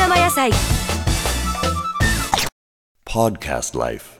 生野菜 Podcast Life. 「